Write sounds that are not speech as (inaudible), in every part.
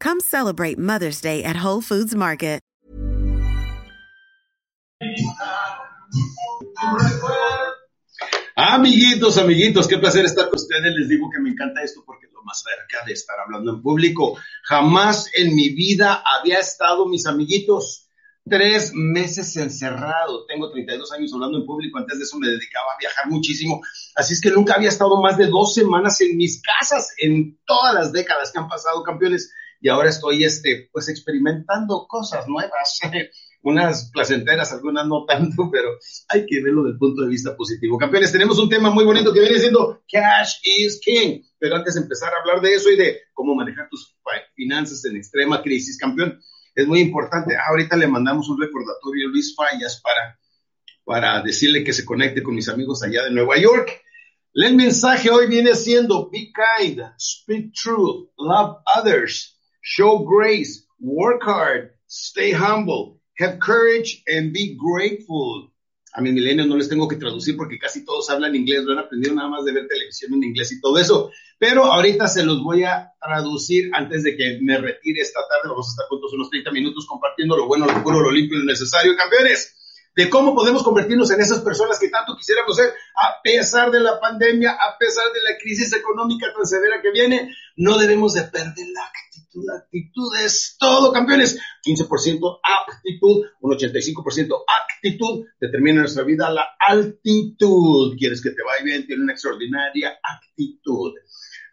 Come celebrate Mother's Day at Whole Foods Market. Amiguitos, amiguitos, qué placer estar con ustedes. Les digo que me encanta esto porque es lo más cerca de estar hablando en público. Jamás en mi vida había estado, mis amiguitos, tres meses encerrado. Tengo 32 años hablando en público. Antes de eso me dedicaba a viajar muchísimo. Así es que nunca había estado más de dos semanas en mis casas en todas las décadas que han pasado, campeones. Y ahora estoy, este, pues, experimentando cosas nuevas. (laughs) unas placenteras, algunas no tanto, pero hay que verlo desde el punto de vista positivo. Campeones, tenemos un tema muy bonito que viene siendo Cash is King. Pero antes de empezar a hablar de eso y de cómo manejar tus finanzas en extrema crisis, campeón, es muy importante. ahorita le mandamos un recordatorio a Luis Fallas para, para decirle que se conecte con mis amigos allá de Nueva York. El mensaje hoy viene siendo Be kind, speak truth, love others, show grace, work hard, stay humble, Have courage and be grateful. A mi milenio no les tengo que traducir porque casi todos hablan inglés, lo han aprendido nada más de ver televisión en inglés y todo eso. Pero ahorita se los voy a traducir antes de que me retire esta tarde. Vamos a estar juntos unos 30 minutos compartiendo lo bueno, lo puro, lo limpio y lo necesario, campeones de cómo podemos convertirnos en esas personas que tanto quisiéramos ser a pesar de la pandemia, a pesar de la crisis económica tan severa que viene. No debemos de perder la actitud. La actitud es todo, campeones. 15% actitud, un 85% actitud determina nuestra vida la altitud. Quieres que te vaya bien, tiene una extraordinaria actitud.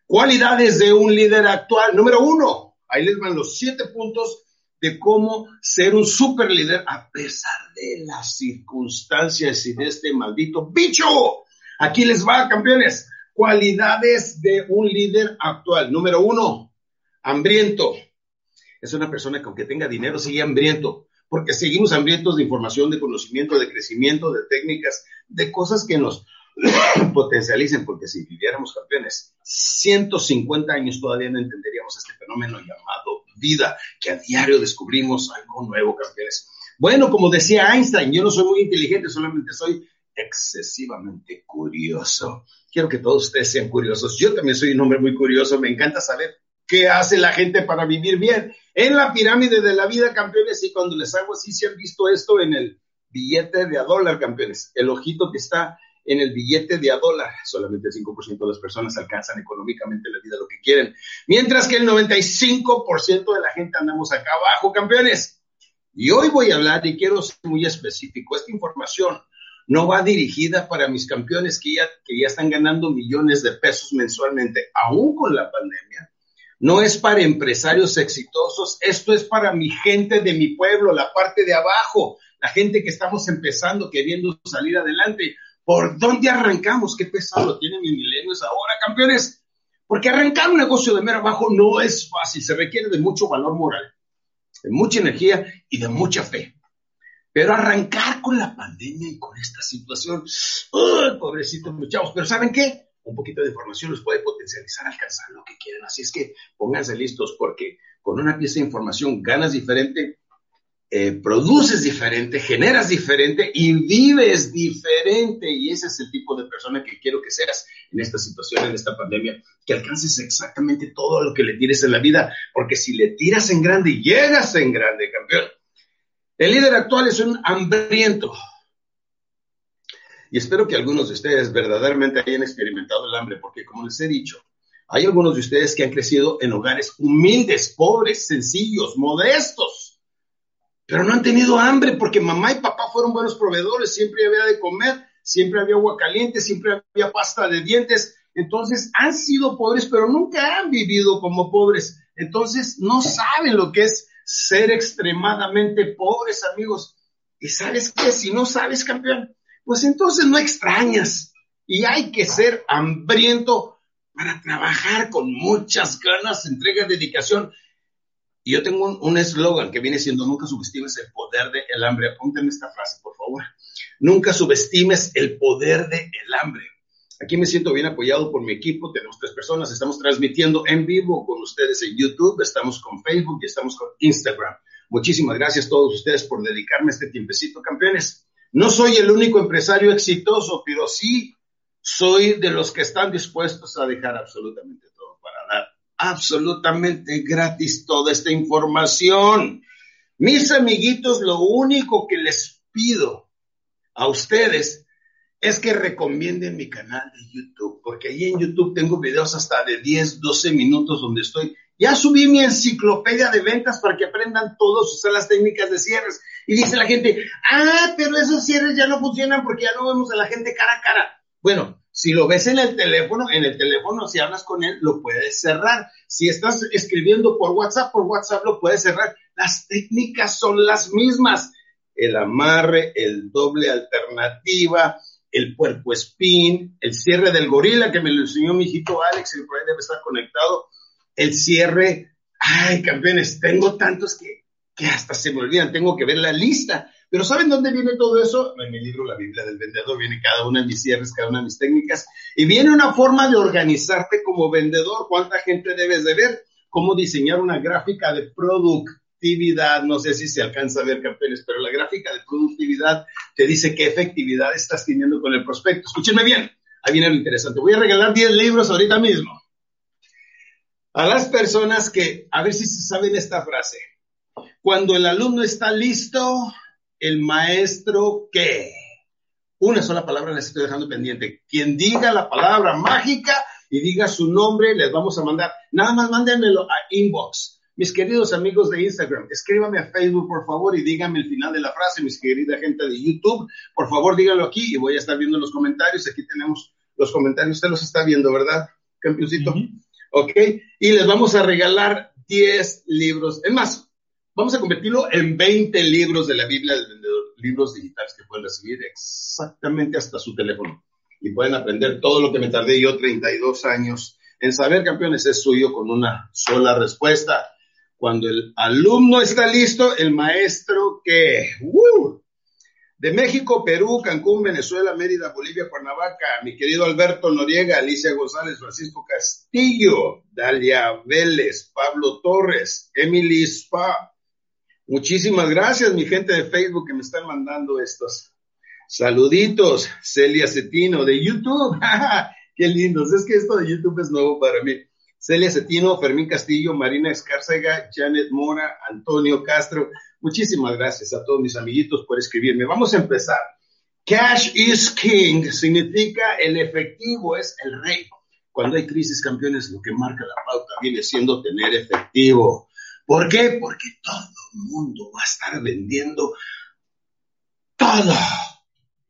Cualidades de un líder actual. Número uno, ahí les van los siete puntos de cómo ser un super líder a pesar de las circunstancias y de este maldito bicho. Aquí les va, campeones. Cualidades de un líder actual. Número uno, hambriento. Es una persona que aunque tenga dinero sigue hambriento, porque seguimos hambrientos de información, de conocimiento, de crecimiento, de técnicas, de cosas que nos (coughs) potencialicen, porque si viviéramos campeones 150 años todavía no entenderíamos este fenómeno llamado vida, que a diario descubrimos algo nuevo, campeones. Bueno, como decía Einstein, yo no soy muy inteligente, solamente soy excesivamente curioso. Quiero que todos ustedes sean curiosos. Yo también soy un hombre muy curioso, me encanta saber qué hace la gente para vivir bien. En la pirámide de la vida, campeones, y cuando les hago así, si han visto esto en el billete de a dólar, campeones, el ojito que está en el billete de a dólar. Solamente el 5% de las personas alcanzan económicamente la vida lo que quieren, mientras que el 95% de la gente andamos acá abajo, campeones. Y hoy voy a hablar y quiero ser muy específico. Esta información no va dirigida para mis campeones que ya, que ya están ganando millones de pesos mensualmente, aún con la pandemia. No es para empresarios exitosos, esto es para mi gente de mi pueblo, la parte de abajo, la gente que estamos empezando, queriendo salir adelante. ¿Por dónde arrancamos? ¿Qué pesado tienen mis milenios ahora, campeones? Porque arrancar un negocio de mero abajo no es fácil, se requiere de mucho valor moral, de mucha energía y de mucha fe. Pero arrancar con la pandemia y con esta situación, ¡ay, pobrecitos muchachos! Pero ¿saben qué? Un poquito de información los puede potencializar, alcanzar lo que quieren. Así es que pónganse listos porque con una pieza de información ganas diferente eh, produces diferente, generas diferente y vives diferente. Y ese es el tipo de persona que quiero que seas en esta situación, en esta pandemia, que alcances exactamente todo lo que le tires en la vida, porque si le tiras en grande, llegas en grande, campeón. El líder actual es un hambriento. Y espero que algunos de ustedes verdaderamente hayan experimentado el hambre, porque como les he dicho, hay algunos de ustedes que han crecido en hogares humildes, pobres, sencillos, modestos, pero no han tenido hambre porque mamá y papá fueron buenos proveedores, siempre había de comer, siempre había agua caliente, siempre había pasta de dientes. Entonces han sido pobres, pero nunca han vivido como pobres. Entonces no saben lo que es ser extremadamente pobres, amigos. Y sabes qué, si no sabes, campeón, pues entonces no extrañas. Y hay que ser hambriento para trabajar con muchas ganas, entrega, dedicación. Y yo tengo un eslogan que viene siendo, nunca subestimes el poder del hambre. Apúntenme esta frase, por favor. Nunca subestimes el poder del hambre. Aquí me siento bien apoyado por mi equipo, tenemos tres personas, estamos transmitiendo en vivo con ustedes en YouTube, estamos con Facebook y estamos con Instagram. Muchísimas gracias a todos ustedes por dedicarme este tiempecito, campeones. No soy el único empresario exitoso, pero sí soy de los que están dispuestos a dejar absolutamente todo para dar absolutamente gratis toda esta información. Mis amiguitos, lo único que les pido a ustedes es que recomienden mi canal de YouTube, porque ahí en YouTube tengo videos hasta de 10, 12 minutos donde estoy. Ya subí mi enciclopedia de ventas para que aprendan todos usar las técnicas de cierres. Y dice la gente, ah, pero esos cierres ya no funcionan porque ya no vemos a la gente cara a cara. Bueno, si lo ves en el teléfono, en el teléfono, si hablas con él, lo puedes cerrar. Si estás escribiendo por WhatsApp, por WhatsApp lo puedes cerrar. Las técnicas son las mismas. El amarre, el doble alternativa, el puerco spin, el cierre del gorila que me lo enseñó mi hijito Alex, el por ahí debe estar conectado, el cierre. Ay, campeones, tengo tantos que, que hasta se me olvidan, tengo que ver la lista pero ¿saben dónde viene todo eso? En mi libro La Biblia del Vendedor viene cada una de mis cierres, cada una de mis técnicas, y viene una forma de organizarte como vendedor, cuánta gente debes de ver, cómo diseñar una gráfica de productividad, no sé si se alcanza a ver, campeones, pero la gráfica de productividad te dice qué efectividad estás teniendo con el prospecto. Escúchenme bien, ahí viene lo interesante. Voy a regalar 10 libros ahorita mismo. A las personas que, a ver si se saben esta frase. Cuando el alumno está listo, el maestro qué. Una sola palabra les estoy dejando pendiente. Quien diga la palabra mágica y diga su nombre, les vamos a mandar. Nada más mándenmelo a inbox. Mis queridos amigos de Instagram, escríbame a Facebook, por favor, y díganme el final de la frase. Mis querida gente de YouTube, por favor, díganlo aquí y voy a estar viendo los comentarios. Aquí tenemos los comentarios. Usted los está viendo, ¿verdad, campeoncito? Ok. Y les vamos a regalar 10 libros. Es más, Vamos a convertirlo en 20 libros de la Biblia del vendedor, libros digitales que pueden recibir exactamente hasta su teléfono. Y pueden aprender todo lo que me tardé yo 32 años en saber, campeones, es suyo con una sola respuesta. Cuando el alumno está listo, el maestro que... ¡Uh! De México, Perú, Cancún, Venezuela, Mérida, Bolivia, Cuernavaca, mi querido Alberto Noriega, Alicia González, Francisco Castillo, Dalia Vélez, Pablo Torres, Emily Spa, Muchísimas gracias, mi gente de Facebook que me están mandando estos saluditos. Celia Cetino de YouTube. (laughs) Qué lindos. Es que esto de YouTube es nuevo para mí. Celia Cetino, Fermín Castillo, Marina Escárcega, Janet Mora, Antonio Castro. Muchísimas gracias a todos mis amiguitos por escribirme. Vamos a empezar. Cash is king significa el efectivo es el rey. Cuando hay crisis, campeones, lo que marca la pauta viene siendo tener efectivo. ¿Por qué? Porque todo el mundo va a estar vendiendo todo,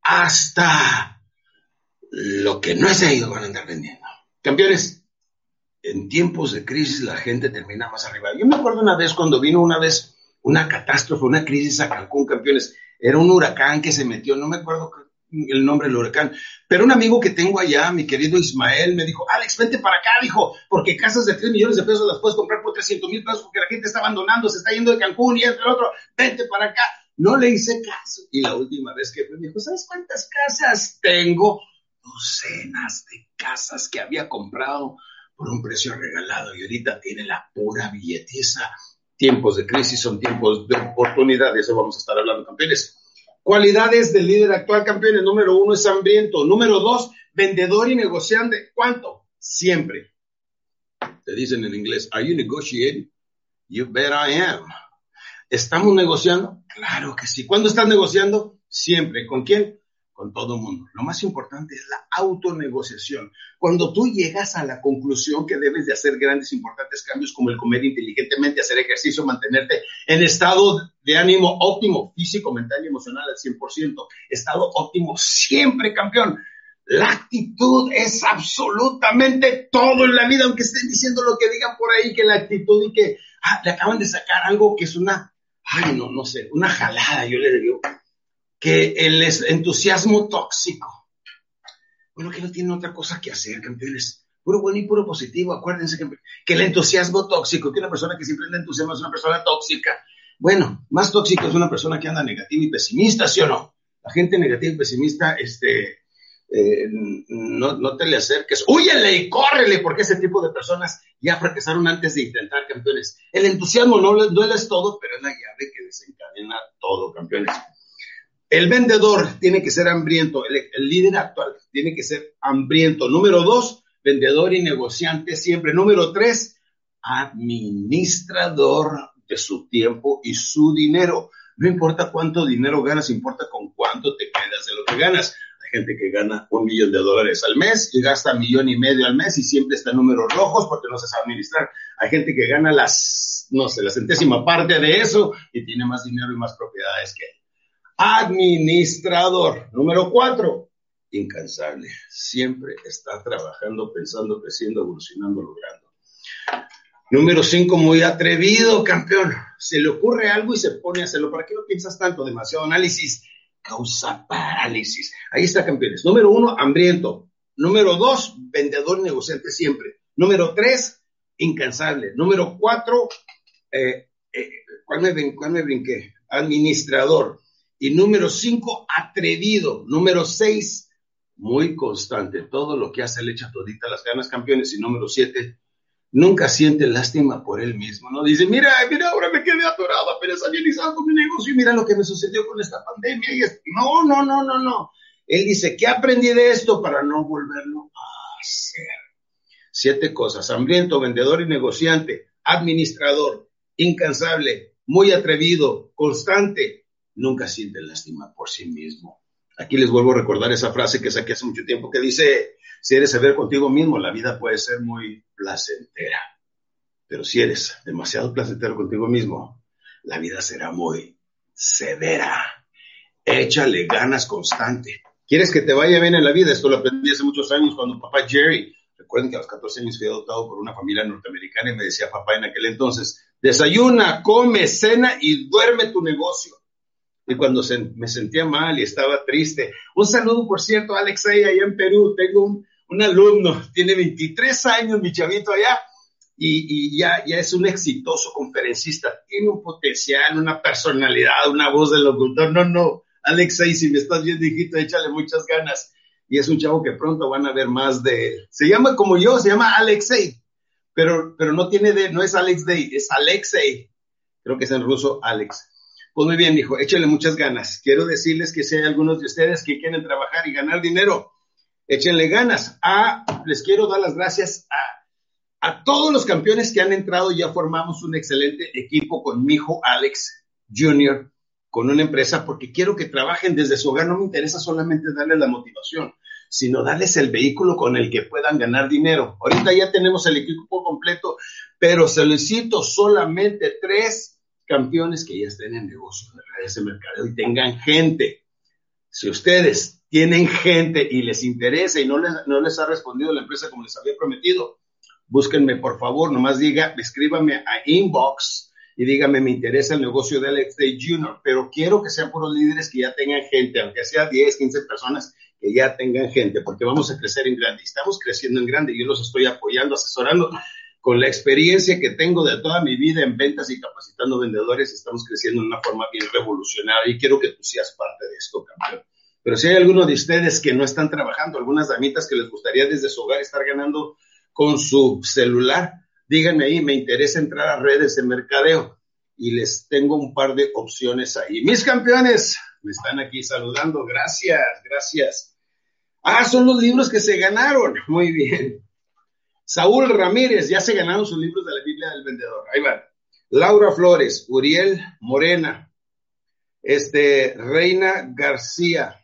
hasta lo que no es ellos van a andar vendiendo. Campeones, en tiempos de crisis la gente termina más arriba. Yo me acuerdo una vez cuando vino una vez una catástrofe, una crisis a Cancún, campeones. Era un huracán que se metió, no me acuerdo el nombre del huracán. Pero un amigo que tengo allá, mi querido Ismael, me dijo, Alex, vente para acá, dijo, porque casas de 3 millones de pesos las puedes comprar por 300 mil pesos porque la gente está abandonando, se está yendo de Cancún y entre el otro, vente para acá. No le hice caso. Y la última vez que fue, me dijo, ¿sabes cuántas casas tengo? Docenas de casas que había comprado por un precio regalado y ahorita tiene la pura billetiza Tiempos de crisis son tiempos de oportunidad, de eso vamos a estar hablando, campeones. Cualidades del líder actual, campeones. Número uno es hambriento. Número dos, vendedor y negociante. ¿Cuánto? Siempre. Te dicen en inglés, ¿Are you negotiating? You bet I am. ¿Estamos negociando? Claro que sí. ¿Cuándo estás negociando? Siempre. ¿Con quién? Con todo el mundo. Lo más importante es la autonegociación. Cuando tú llegas a la conclusión que debes de hacer grandes, importantes cambios como el comer inteligentemente, hacer ejercicio, mantenerte en estado de ánimo óptimo, físico, mental y emocional al 100%, estado óptimo siempre, campeón. La actitud es absolutamente todo en la vida, aunque estén diciendo lo que digan por ahí, que la actitud y que ah, le acaban de sacar algo que es una, ay, no, no sé, una jalada, yo le digo, que el entusiasmo tóxico. Bueno, que no tienen otra cosa que hacer, campeones. Puro bueno y puro positivo. Acuérdense que, el entusiasmo tóxico, que una persona que siempre anda entusiasmo es una persona tóxica. Bueno, más tóxico es una persona que anda negativa y pesimista, ¿sí o no? La gente negativa y pesimista, este, eh, no, no, te le acerques, huyele y córrele, porque ese tipo de personas ya fracasaron antes de intentar campeones. El entusiasmo no, no es todo, pero es la llave que desencadena todo, campeones. El vendedor tiene que ser hambriento, el, líder actual tiene que ser hambriento. Número dos, vendedor y negociante siempre. Número tres, administrador de su tiempo y su dinero. No importa cuánto dinero ganas, importa con cuánto te quedas de lo que ganas. Hay gente que gana un millón de dólares al mes y gasta un millón y medio al mes y siempre está en números rojos porque no se sabe administrar. Hay gente que gana las, no sé, la centésima parte de eso y tiene más dinero y más propiedades que él administrador. Número cuatro, incansable. Siempre está trabajando, pensando, creciendo, evolucionando, logrando. Número cinco, muy atrevido, campeón. Se le ocurre algo y se pone a hacerlo. ¿Para qué no piensas tanto? Demasiado análisis causa parálisis. Ahí está, campeones. Número uno, hambriento. Número dos, vendedor negociante siempre. Número tres, incansable. Número cuatro, eh, eh, ¿cuál, me, ¿cuál me brinqué? Administrador. Y número cinco, atrevido. Número seis, muy constante. Todo lo que hace le echa todita las ganas, campeones. Y número siete, nunca siente lástima por él mismo. No dice, mira, mira, ahora me quedé atorado, apenas con mi negocio y mira lo que me sucedió con esta pandemia. Y No, no, no, no, no. Él dice, ¿qué aprendí de esto para no volverlo a hacer? Siete cosas. Hambriento, vendedor y negociante, administrador, incansable, muy atrevido, constante, nunca siente lástima por sí mismo. Aquí les vuelvo a recordar esa frase que saqué hace mucho tiempo que dice, si eres severo contigo mismo, la vida puede ser muy placentera. Pero si eres demasiado placentero contigo mismo, la vida será muy severa. Échale ganas constante. ¿Quieres que te vaya bien en la vida? Esto lo aprendí hace muchos años cuando papá Jerry, recuerden que a los 14 años fui adoptado por una familia norteamericana y me decía papá en aquel entonces, desayuna, come, cena y duerme tu negocio y cuando me sentía mal y estaba triste. Un saludo, por cierto, a Alexei, allá en Perú. Tengo un, alumno, (laughs) tiene 23 años, mi chavito allá, y, ya, ya es un exitoso conferencista. Tiene un potencial, una personalidad, una voz de locutor. No, no, Alexei, si me estás viendo, hijito, échale muchas ganas. Y es un chavo que pronto van a ver más de él. Se llama como yo, se llama Alexei, pero, pero no tiene de, no es Alex Day, es Alexei. Creo que es en ruso Alex. Pues muy bien, hijo, échale muchas ganas. Quiero decirles que si hay algunos de ustedes que quieren trabajar y ganar dinero, échenle ganas. Ah, les quiero dar las gracias a, a todos los campeones que han entrado. Ya formamos un excelente equipo con mi hijo Alex Jr., con una empresa, porque quiero que trabajen desde su hogar. No me interesa solamente darles la motivación, sino darles el vehículo con el que puedan ganar dinero. Ahorita ya tenemos el equipo completo, pero solicito solamente tres campeones que ya estén en negocio de redes de mercado y tengan gente. Si ustedes tienen gente y les interesa y no les, no les ha respondido la empresa como les había prometido, búsquenme por favor, nomás diga, escríbame a inbox y dígame, me interesa el negocio de Alex Day Jr., pero quiero que sean puros líderes que ya tengan gente, aunque sea 10, 15 personas que ya tengan gente, porque vamos a crecer en grande. Estamos creciendo en grande, yo los estoy apoyando, asesorando con la experiencia que tengo de toda mi vida en ventas y capacitando vendedores, estamos creciendo de una forma bien revolucionaria y quiero que tú seas parte de esto, campeón. Pero si hay alguno de ustedes que no están trabajando, algunas damitas que les gustaría desde su hogar estar ganando con su celular, díganme ahí, me interesa entrar a redes de mercadeo. y les tengo un par de opciones ahí. Mis campeones, me están aquí saludando. Gracias, gracias. Ah, son los libros que se ganaron. Muy bien. Saúl Ramírez, ya se ganaron sus libros de la Biblia del Vendedor. Ahí va. Laura Flores, Uriel Morena, este, Reina García,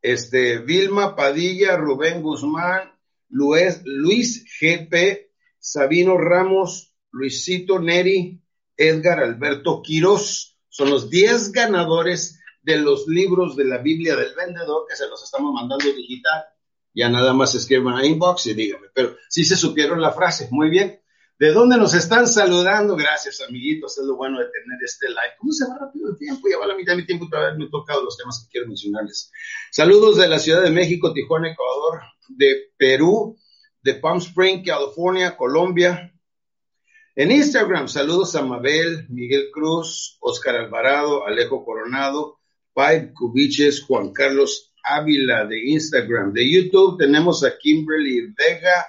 este, Vilma Padilla, Rubén Guzmán, Luis, Luis GP, Sabino Ramos, Luisito Neri, Edgar Alberto Quiroz. Son los 10 ganadores de los libros de la Biblia del vendedor que se los estamos mandando digital. Ya nada más escriban a inbox y díganme, pero si se supieron la frase, muy bien. ¿De dónde nos están saludando? Gracias, amiguitos. Es lo bueno de tener este live. ¿Cómo se va rápido el tiempo? Ya va la mitad de mi tiempo para haberme tocado los temas que quiero mencionarles. Saludos de la Ciudad de México, Tijuana, Ecuador, de Perú, de Palm Spring, California, Colombia. En Instagram, saludos a Mabel, Miguel Cruz, Oscar Alvarado, Alejo Coronado, Pai Cubiches, Juan Carlos Ávila de Instagram. De YouTube tenemos a Kimberly Vega,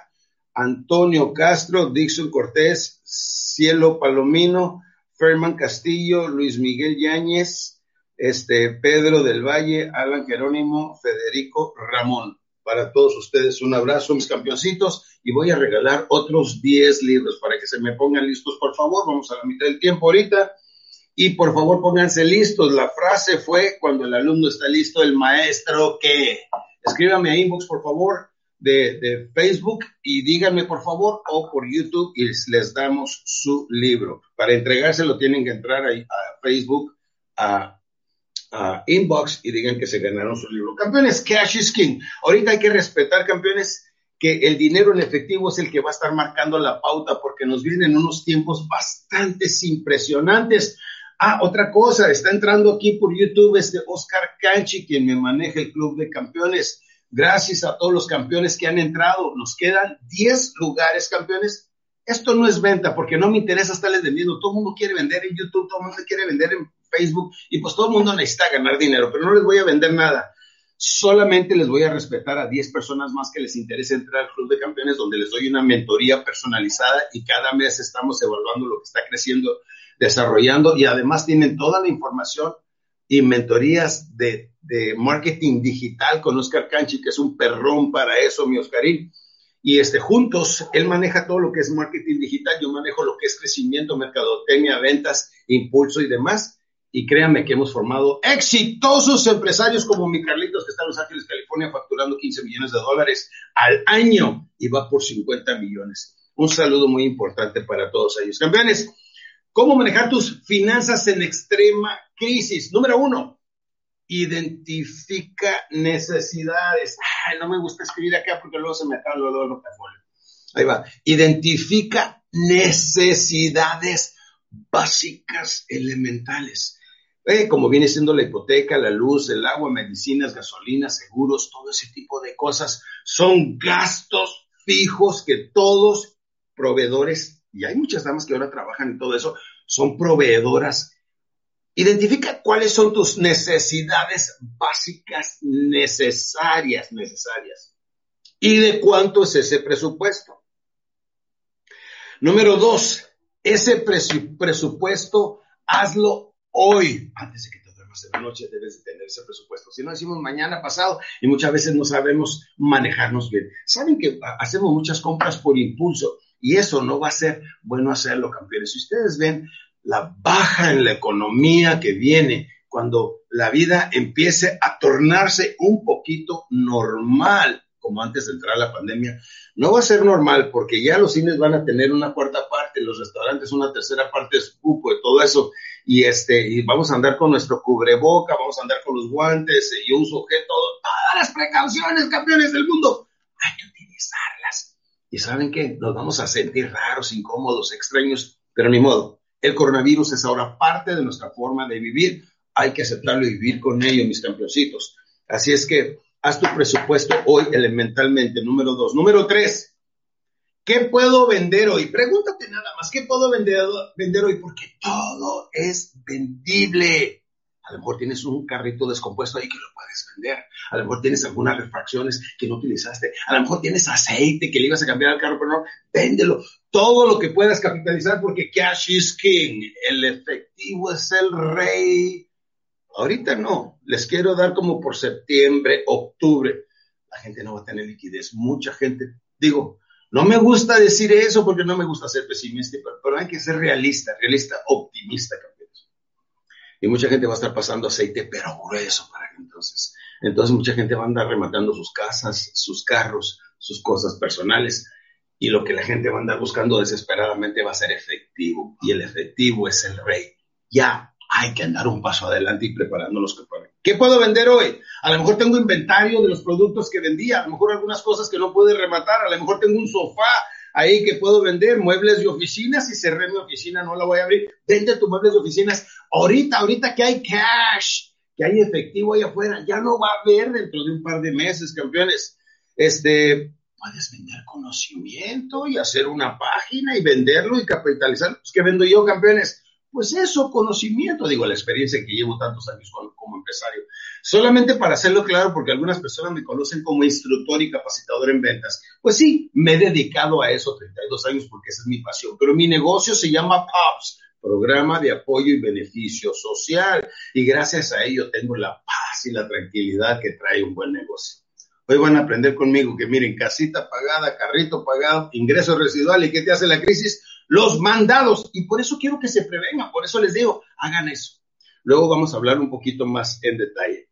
Antonio Castro, Dixon Cortés, Cielo Palomino, Ferman Castillo, Luis Miguel Yáñez, este, Pedro del Valle, Alan Jerónimo, Federico Ramón. Para todos ustedes un abrazo, mis campeoncitos, y voy a regalar otros 10 libros para que se me pongan listos, por favor. Vamos a la mitad del tiempo ahorita. Y por favor, pónganse listos. La frase fue, cuando el alumno está listo, el maestro que. Escríbame a inbox, por favor de, Facebook y díganme por favor o por YouTube y les, damos su libro. Para entregárselo tienen que entrar a, a Facebook, a, Inbox y digan que se ganaron su libro. Campeones, cash is king. Ahorita hay que respetar, campeones, que el dinero en efectivo es el que va a estar marcando la pauta porque nos vienen unos tiempos bastante impresionantes. Ah, otra cosa, está entrando aquí por YouTube este Oscar Canchi, quien me maneja el Club de Campeones. Gracias a todos los campeones que han entrado. Nos quedan 10 lugares, campeones. Esto no es venta porque no me interesa estarles vendiendo. Todo el mundo quiere vender en YouTube, todo el mundo quiere vender en Facebook y pues todo el mundo necesita ganar dinero, pero no les voy a vender nada. Solamente les voy a respetar a 10 personas más que les interese entrar al Club de Campeones, donde les doy una mentoría personalizada y cada mes estamos evaluando lo que está creciendo, desarrollando y además tienen toda la información y mentorías de, marketing digital con Oscar Canchi, que es un perrón para eso, mi Oscarín. Y este, juntos, él maneja todo lo que es marketing digital, yo manejo lo que es crecimiento, mercadotecnia, ventas, impulso y demás. Y créanme que hemos formado exitosos empresarios como mi Carlitos, que está en Los Ángeles, California, facturando 15 millones de dólares al año y va por 50 millones. Un saludo muy importante para todos ellos. Campeones, ¿cómo manejar tus finanzas en extrema crisis. Número uno, identifica necesidades. Ay, no me gusta escribir acá porque luego se me acaba luego el portafolio. Ahí va. Identifica necesidades básicas elementales. Eh, como viene siendo la hipoteca, la luz, el agua, medicinas, gasolina, seguros, todo ese tipo de cosas, son gastos fijos que todos proveedores, y hay muchas damas que ahora trabajan en todo eso, son proveedoras Identifica cuáles son tus necesidades básicas necesarias, necesarias. ¿Y de cuánto es ese presupuesto? Número dos, ese presupuesto hazlo hoy. Antes de que te duermas en la noche debes de tener ese presupuesto. Si no decimos mañana, pasado, y muchas veces no sabemos manejarnos bien. Saben que hacemos muchas compras por impulso y eso no va a ser bueno hacerlo, campeones. Si ustedes ven la baja en la economía que viene cuando la vida empiece a tornarse un poquito normal, como antes de entrar la pandemia, no va a ser normal porque ya los cines van a tener una cuarta parte, los restaurantes una tercera parte de su cupo y todo eso, y este, y vamos a andar con nuestro cubreboca, vamos a andar con los guantes, y uso que todo, todas las precauciones, campeones del mundo, hay que utilizarlas. Y saben qué, nos vamos a sentir raros, incómodos, extraños, pero ni modo el coronavirus es ahora parte de nuestra forma de vivir. Hay que aceptarlo y vivir con ello, mis campeoncitos. Así es que haz tu presupuesto hoy elementalmente. Número dos. Número tres. ¿Qué puedo vender hoy? Pregúntate nada más, ¿qué puedo vender, vender hoy? Porque todo es vendible. A lo mejor tienes un carrito descompuesto ahí que lo puedes vender. A lo mejor tienes algunas refracciones que no utilizaste. A lo mejor tienes aceite que le ibas a cambiar al carro, pero no, véndelo. Todo lo que puedas capitalizar porque cash is king. El efectivo es el rey. Ahorita no. Les quiero dar como por septiembre, octubre. La gente no va a tener liquidez. Mucha gente, digo, no me gusta decir eso porque no me gusta ser pesimista, pero, hay que ser realista, realista, optimista. Y mucha gente va a estar pasando aceite, pero grueso para entonces. Entonces mucha gente va a andar rematando sus casas, sus carros, sus cosas personales. Y lo que la gente va a andar buscando desesperadamente va a ser efectivo. Y el efectivo es el rey. Ya hay que andar un paso adelante y preparándonos que. ¿Qué puedo vender hoy? A lo mejor tengo inventario de los productos que vendía, a lo mejor algunas cosas que no puedo rematar, a lo mejor tengo un sofá ahí que puedo vender, muebles de oficina, si cerré mi oficina no la voy a abrir, vende tus muebles de oficinas ahorita, ahorita que hay cash, que hay efectivo ahí afuera, ya no va a haber dentro de un par de meses, campeones. Este, puedes vender conocimiento y hacer una página y venderlo y capitalizar. Pues, ¿qué vendo yo, campeones? Pues eso, conocimiento, digo, la experiencia que llevo tantos años como, empresario. Solamente para hacerlo claro, porque algunas personas me conocen como instructor y capacitador en ventas. Pues sí, me he dedicado a eso 32 años porque esa es mi pasión, pero mi negocio se llama POPS, Programa de Apoyo y Beneficio Social, y gracias a ello tengo la paz y la tranquilidad que trae un buen negocio. Hoy van a aprender conmigo que miren, casita pagada, carrito pagado, ingreso residual, ¿y qué te hace la crisis? Los mandados. Y por eso quiero que se prevengan, por eso les digo, hagan eso. Luego vamos a hablar un poquito más en detalle.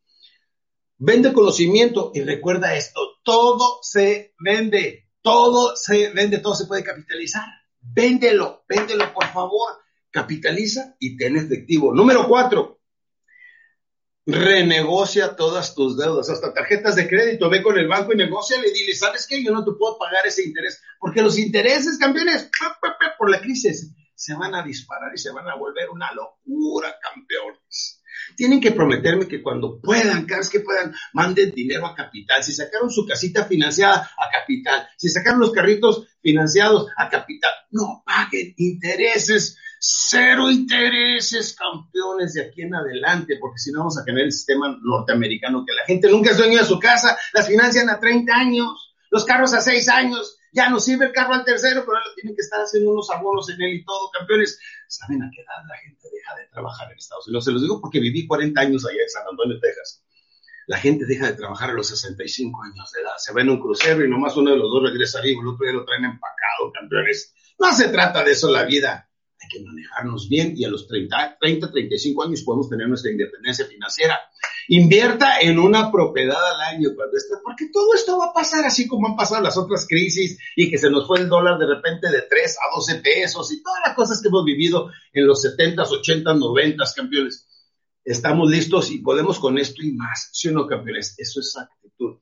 Vende conocimiento y recuerda esto, todo se vende, todo se vende, todo se puede capitalizar. Véndelo, véndelo por favor, capitaliza y ten efectivo. Número cuatro, renegocia todas tus deudas, hasta tarjetas de crédito, ve con el banco y negocia, le dile, ¿sabes qué? Yo no te puedo pagar ese interés, porque los intereses, campeones, por la crisis, se van a disparar y se van a volver una locura, campeones. Tienen que prometerme que cuando puedan, cada vez que puedan, manden dinero a capital. Si sacaron su casita financiada a capital, si sacaron los carritos financiados a capital, no paguen intereses Cero intereses, campeones, de aquí en adelante, porque si no vamos a tener el sistema norteamericano que la gente nunca es dueño de su casa, las financian a 30 años, los carros a 6 años, ya no sirve el carro al tercero, pero ahora tienen que estar haciendo unos abonos en él y todo, campeones. ¿Saben a qué edad la gente deja de trabajar en Estados Unidos? Se los digo porque viví 40 años allá en San Antonio, Texas. La gente deja de trabajar a los 65 años de edad. Se va en un crucero y nomás uno de los dos regresa arriba, el otro ya lo traen empacado, campeones. No se trata de eso la vida hay que manejarnos bien y a los 30, 30, 35 años podemos tener nuestra independencia financiera. Invierta en una propiedad al año cuando esté, porque todo esto va a pasar así como han pasado las otras crisis y que se nos fue el dólar de repente de 3 a 12 pesos y todas las cosas que hemos vivido en los 70, 80, 90, campeones. Estamos listos y podemos con esto y más. ¿Sí o no, campeones? Eso es actitud.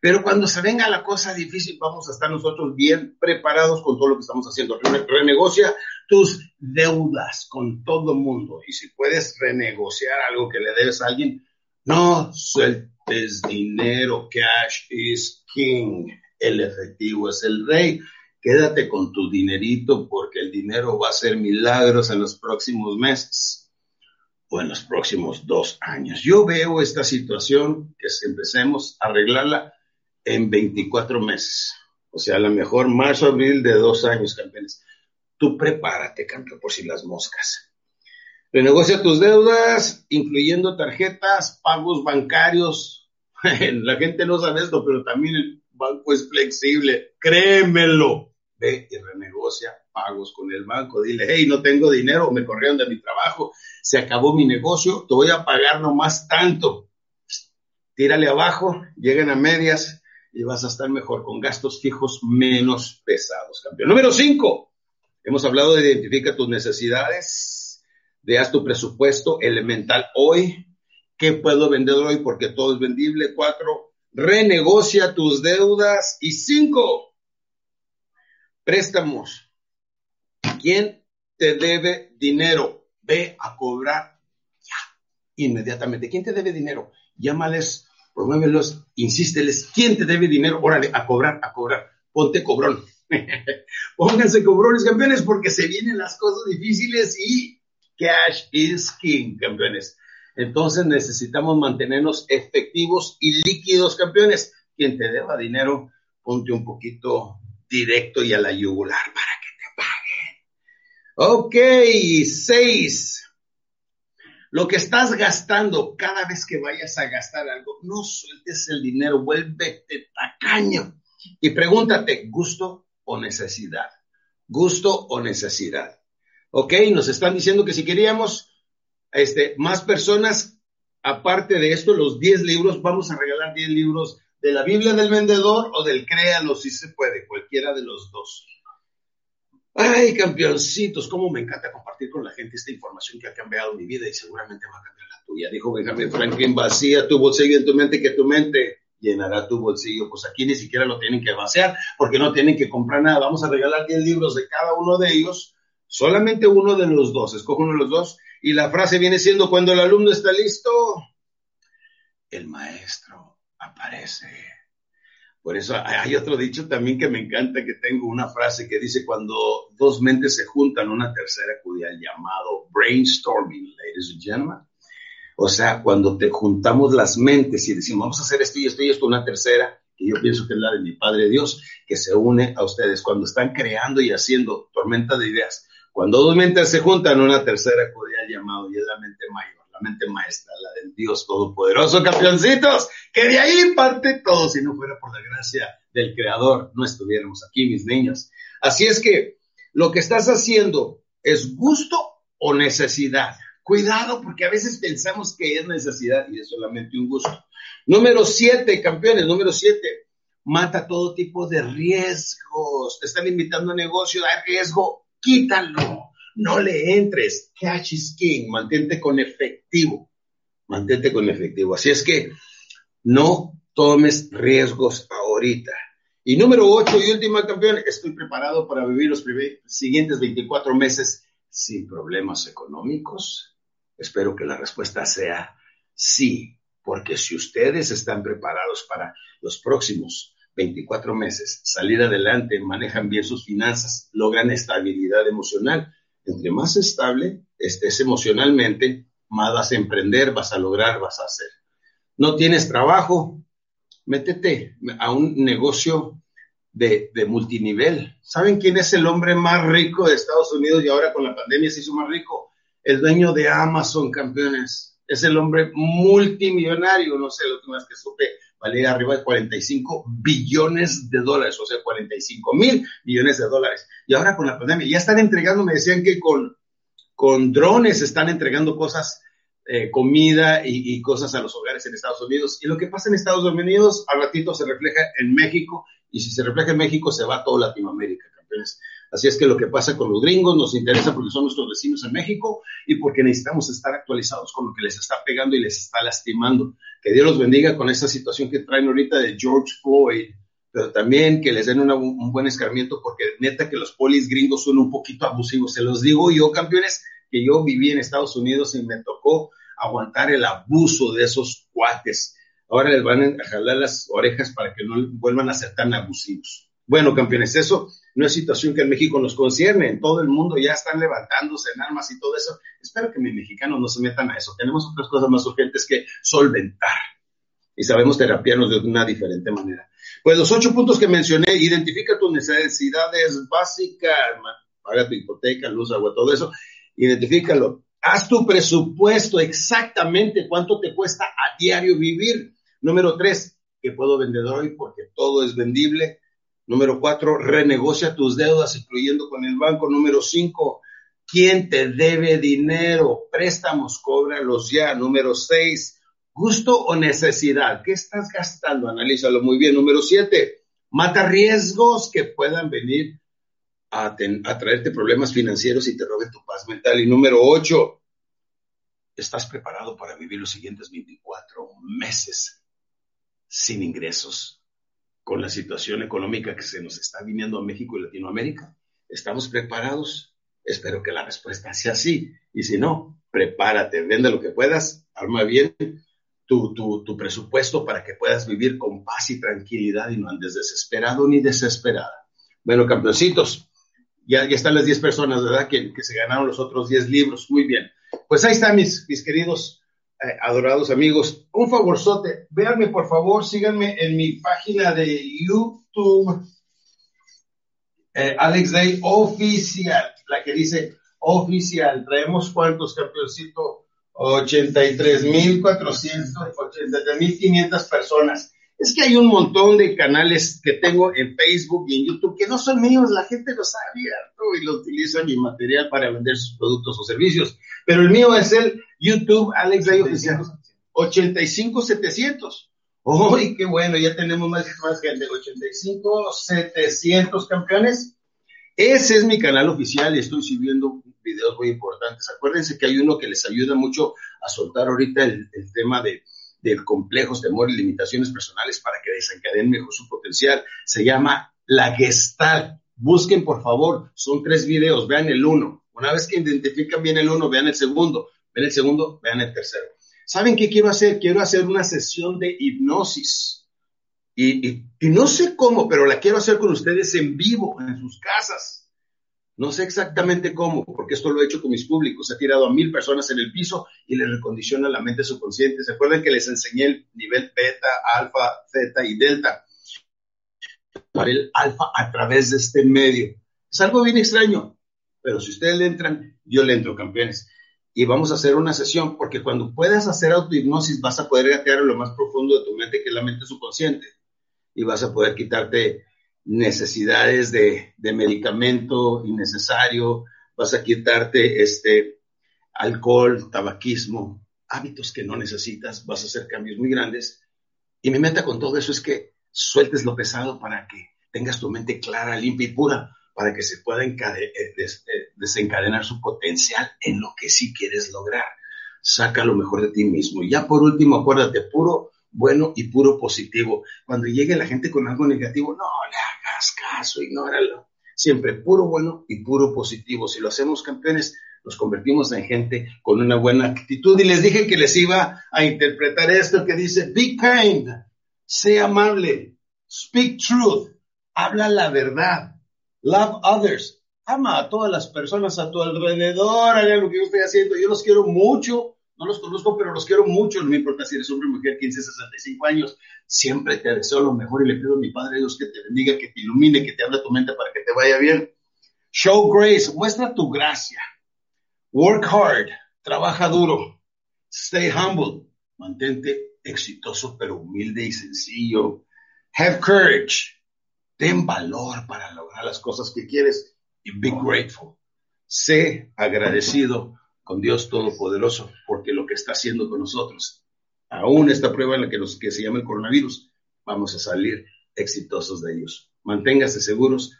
Pero cuando se venga la cosa difícil, vamos a estar nosotros bien preparados con todo lo que estamos haciendo. Renegocia tus deudas con todo mundo. Y si puedes renegociar algo que le debes a alguien, no sueltes dinero. Cash is king. El efectivo es el rey. Quédate con tu dinerito porque el dinero va a hacer milagros en los próximos meses o en los próximos dos años. Yo veo esta situación que empecemos a arreglarla en 24 meses. O sea, a lo mejor marzo, abril de dos años, campeones. Tú prepárate, campeón, por si las moscas. Renegocia tus deudas, incluyendo tarjetas, pagos bancarios. (laughs) La gente no sabe esto, pero también el banco es flexible. Créemelo. Ve y renegocia pagos con el banco. Dile, hey, no tengo dinero, me corrieron de mi trabajo, se acabó mi negocio, te voy a pagar nomás tanto. Tírale abajo, lleguen a medias, y vas a estar mejor con gastos fijos menos pesados, campeón. Número cinco, hemos hablado de identifica tus necesidades, de tu presupuesto elemental hoy, qué puedo vender hoy porque todo es vendible. Cuatro, renegocia tus deudas. Y cinco, préstamos. ¿Quién te debe dinero? Ve a cobrar ya, inmediatamente. ¿Quién te debe dinero? Llámales promuévelos, insísteles, ¿quién te debe dinero? Órale, a cobrar, a cobrar, ponte cobrón. (laughs) Pónganse cobrones, campeones, porque se vienen las cosas difíciles y cash is king, campeones. Entonces necesitamos mantenernos efectivos y líquidos, campeones. Quien te deba dinero, ponte un poquito directo y a la yugular para que te paguen. Ok, seis. Lo que estás gastando cada vez que vayas a gastar algo, no sueltes el dinero, vuélvete tacaño. Y pregúntate, ¿gusto o necesidad? ¿Gusto o necesidad? Ok, nos están diciendo que si queríamos este, más personas, aparte de esto, los 10 libros, vamos a regalar 10 libros de la Biblia del vendedor o del créalo si se puede, cualquiera de los dos. Ay, campeoncitos, cómo me encanta compartir con la gente esta información que ha cambiado mi vida y seguramente va a cambiar la tuya. Dijo Benjamin Franklin, vacía tu bolsillo en tu mente que tu mente llenará tu bolsillo. Pues aquí ni siquiera lo tienen que vaciar porque no tienen que comprar nada. Vamos a regalar 10 libros de cada uno de ellos, solamente uno de los dos. Escoge uno de los dos y la frase viene siendo, cuando el alumno está listo, el maestro aparece. Por eso hay otro dicho también que me encanta, que tengo una frase que dice, cuando dos mentes se juntan, una tercera acude al llamado brainstorming, ladies and gentlemen. O sea, cuando te juntamos las mentes y decimos, vamos a hacer esto y esto y esto, una tercera, y yo pienso que es la de mi Padre Dios, que se une a ustedes cuando están creando y haciendo tormenta de ideas. Cuando dos mentes se juntan, una tercera al llamado y es la mente mayor mente maestra, la del Dios Todopoderoso, campeoncitos, que de ahí parte todo, si no fuera por la gracia del Creador, no estuviéramos aquí, mis niños. Así es que lo que estás haciendo es gusto o necesidad. Cuidado, porque a veces pensamos que es necesidad y es solamente un gusto. Número siete, campeones, número siete, mata todo tipo de riesgos. Te están invitando a negocio, hay riesgo, quítalo no le entres. Cash is king. Mantente con efectivo. Mantente con efectivo. Así es que no tomes riesgos ahorita. Y número ocho y última campeón, estoy preparado para vivir los siguientes 24 meses sin problemas económicos. Espero que la respuesta sea sí, porque si ustedes están preparados para los próximos 24 meses, salir adelante, manejan bien sus finanzas, logran estabilidad emocional, entre más estable estés emocionalmente, más vas a emprender, vas a lograr, vas a hacer. No tienes trabajo, métete a un negocio de, multinivel. ¿Saben quién es el hombre más rico de Estados Unidos y ahora con la pandemia se hizo más rico? El dueño de Amazon, campeones. Es el hombre multimillonario, no sé, lo último que supe, valía arriba de 45 billones de dólares, o sea, 45 mil millones de dólares. Y ahora con la pandemia, ya están entregando, me decían que con, con drones están entregando cosas, eh, comida y, y, cosas a los hogares en Estados Unidos. Y lo que pasa en Estados Unidos, al ratito se refleja en México, y si se refleja en México, se va a toda Latinoamérica, Así es que lo que pasa con los gringos nos interesa porque son nuestros vecinos en México y porque necesitamos estar actualizados con lo que les está pegando y les está lastimando. Que Dios los bendiga con esta situación que traen ahorita de George Floyd, pero también que les den un buen escarmiento porque neta que los polis gringos son un poquito abusivos. Se los digo yo, campeones, que yo viví en Estados Unidos y me tocó aguantar el abuso de esos cuates. Ahora les van a jalar las orejas para que no vuelvan a ser tan abusivos. Bueno, campeones, eso no es situación que en México nos concierne. En todo el mundo ya están levantándose en armas y todo eso. Espero que mis mexicanos no se metan a eso. Tenemos otras cosas más urgentes que solventar. Y sabemos terapiarnos de una diferente manera. Pues los ocho puntos que mencioné, identifica tus necesidades básicas, paga tu hipoteca, luz, agua, todo eso, identifícalo. Haz tu presupuesto exactamente cuánto te cuesta a diario vivir. Número tres, que puedo vender hoy porque todo es vendible Número cuatro, renegocia tus deudas, incluyendo con el banco. Número cinco, ¿quién te debe dinero? Préstamos, cóbralos ya. Número seis, gusto o necesidad. ¿Qué estás gastando? Analízalo muy bien. Número siete, mata riesgos que puedan venir a, a traerte problemas financieros y te roben tu paz mental. Y número ocho, estás preparado para vivir los siguientes 24 meses sin ingresos con la situación económica que se nos está viniendo a México y Latinoamérica? ¿Estamos preparados? Espero que la respuesta sea sí. Y si no, prepárate, vende lo que puedas, arma bien tu, tu, presupuesto para que puedas vivir con paz y tranquilidad y no andes desesperado ni desesperada. Bueno, campeoncitos, ya, ya están las 10 personas, ¿verdad? Que, que, se ganaron los otros 10 libros. Muy bien. Pues ahí están mis, mis queridos eh, adorados amigos, un favorzote, véanme por favor, síganme en mi página de YouTube, eh, Alex Day Oficial, la que dice oficial. Traemos cuántos, campeoncito? 83.400, 83.500 personas. Es que hay un montón de canales que tengo en Facebook y en YouTube que no son míos, la gente los ha abierto y lo utiliza mi material para vender sus productos o servicios. Pero el mío es el YouTube Alex Day Oficial, 85,700. ¡Uy, qué bueno! Ya tenemos más, más gente, 85,700 campeones. Ese es mi canal oficial y estoy subiendo videos muy importantes. Acuérdense que hay uno que les ayuda mucho a soltar ahorita el, tema de, del complejos, temores, limitaciones personales para que desencadenen mejor su potencial. Se llama La Gestalt. Busquen, por favor, son tres videos, vean el uno. Una vez que identifican bien el uno, vean el segundo. Vean el segundo, vean el tercero. ¿Saben qué quiero hacer? Quiero hacer una sesión de hipnosis. Y, y no sé cómo, pero la quiero hacer con ustedes en vivo, en sus casas no sé exactamente cómo, porque esto lo he hecho con mis públicos. He tirado a mil personas en el piso y les recondiciona la mente subconsciente. ¿Se acuerdan que les enseñé el nivel beta, alfa, zeta y delta? Para el alfa a través de este medio. Es algo bien extraño, pero si ustedes le entran, yo le entro, campeones. Y vamos a hacer una sesión, porque cuando puedas hacer autohipnosis vas a poder gatear en lo más profundo de tu mente, que es la mente subconsciente. Y vas a poder quitarte necesidades de, medicamento innecesario, vas a quitarte este alcohol, tabaquismo, hábitos que no necesitas, vas a hacer cambios muy grandes. Y mi meta con todo eso es que sueltes lo pesado para que tengas tu mente clara, limpia y pura, para que se pueda eh, eh, desencadenar su potencial en lo que sí quieres lograr. Saca lo mejor de ti mismo. Y ya por último, acuérdate, puro bueno y puro positivo. Cuando llegue la gente con algo negativo, no le hagas caso, ignóralo. Siempre puro bueno y puro positivo. Si lo hacemos campeones, nos convertimos en gente con una buena actitud. Y les dije que les iba a interpretar esto que dice, be kind, sé amable, speak truth, habla la verdad, love others, ama a todas las personas a tu alrededor, haga lo que yo estoy haciendo. Yo los quiero mucho no los conozco, pero los quiero mucho, no me importa si eres hombre o mujer, 15, 65 años, siempre te deseo lo mejor y le pido a mi Padre Dios que te bendiga, que te ilumine, que te abra tu mente para que te vaya bien. Show grace, muestra tu gracia. Work hard, trabaja duro. Stay humble, mantente exitoso pero humilde y sencillo. Have courage, ten valor para lograr las cosas que quieres y be grateful. Sé agradecido con Dios Todopoderoso, porque lo que está haciendo con nosotros, aún esta prueba en la que, se llama el coronavirus, vamos a salir exitosos de ellos. Manténgase seguros,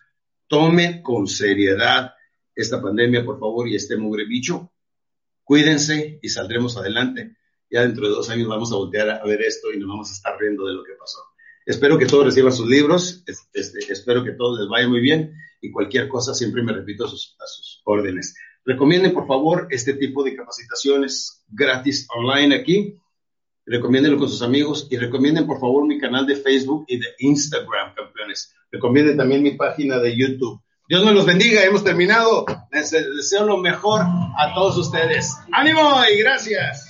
tome con seriedad esta pandemia, por favor, y este mugre bicho. Cuídense y saldremos adelante. Ya dentro de dos años vamos a voltear a ver esto y nos vamos a estar riendo de lo que pasó. Espero que todos reciban sus libros, este, espero que todos les vaya muy bien y cualquier cosa siempre me repito a sus órdenes. Recomienden, por favor, este tipo de capacitaciones gratis online aquí. Recomiéndenlo con sus amigos y recomienden, por favor, mi canal de Facebook y de Instagram, campeones. Recomienden también mi página de YouTube. Dios me los bendiga. Hemos terminado. Les deseo lo mejor a todos ustedes. ¡Ánimo y gracias!